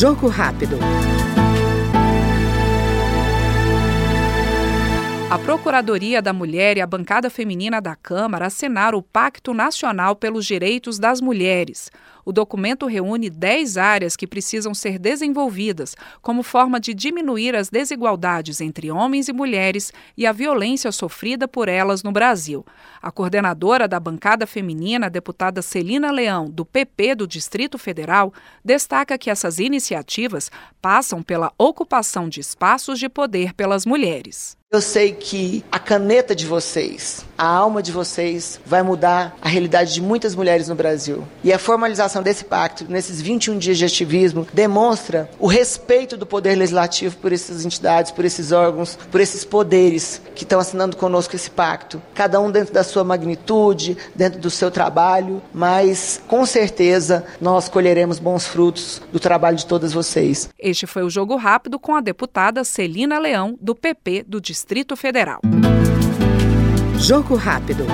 Jogo rápido. A Procuradoria da Mulher e a bancada feminina da Câmara assinaram o Pacto Nacional pelos Direitos das Mulheres. O documento reúne 10 áreas que precisam ser desenvolvidas como forma de diminuir as desigualdades entre homens e mulheres e a violência sofrida por elas no Brasil. A coordenadora da bancada feminina, deputada Celina Leão, do PP do Distrito Federal, destaca que essas iniciativas passam pela ocupação de espaços de poder pelas mulheres. Eu sei que a caneta de vocês, a alma de vocês, vai mudar a realidade de muitas mulheres no Brasil. E a formalização desse pacto, nesses 21 dias de ativismo, demonstra o respeito do poder legislativo por essas entidades, por esses órgãos, por esses poderes que estão assinando conosco esse pacto. Cada um dentro da sua magnitude, dentro do seu trabalho, mas com certeza nós colheremos bons frutos do trabalho de todas vocês. Este foi o Jogo Rápido com a deputada Celina Leão, do PP do Distrito Distrito Federal. Jogo rápido.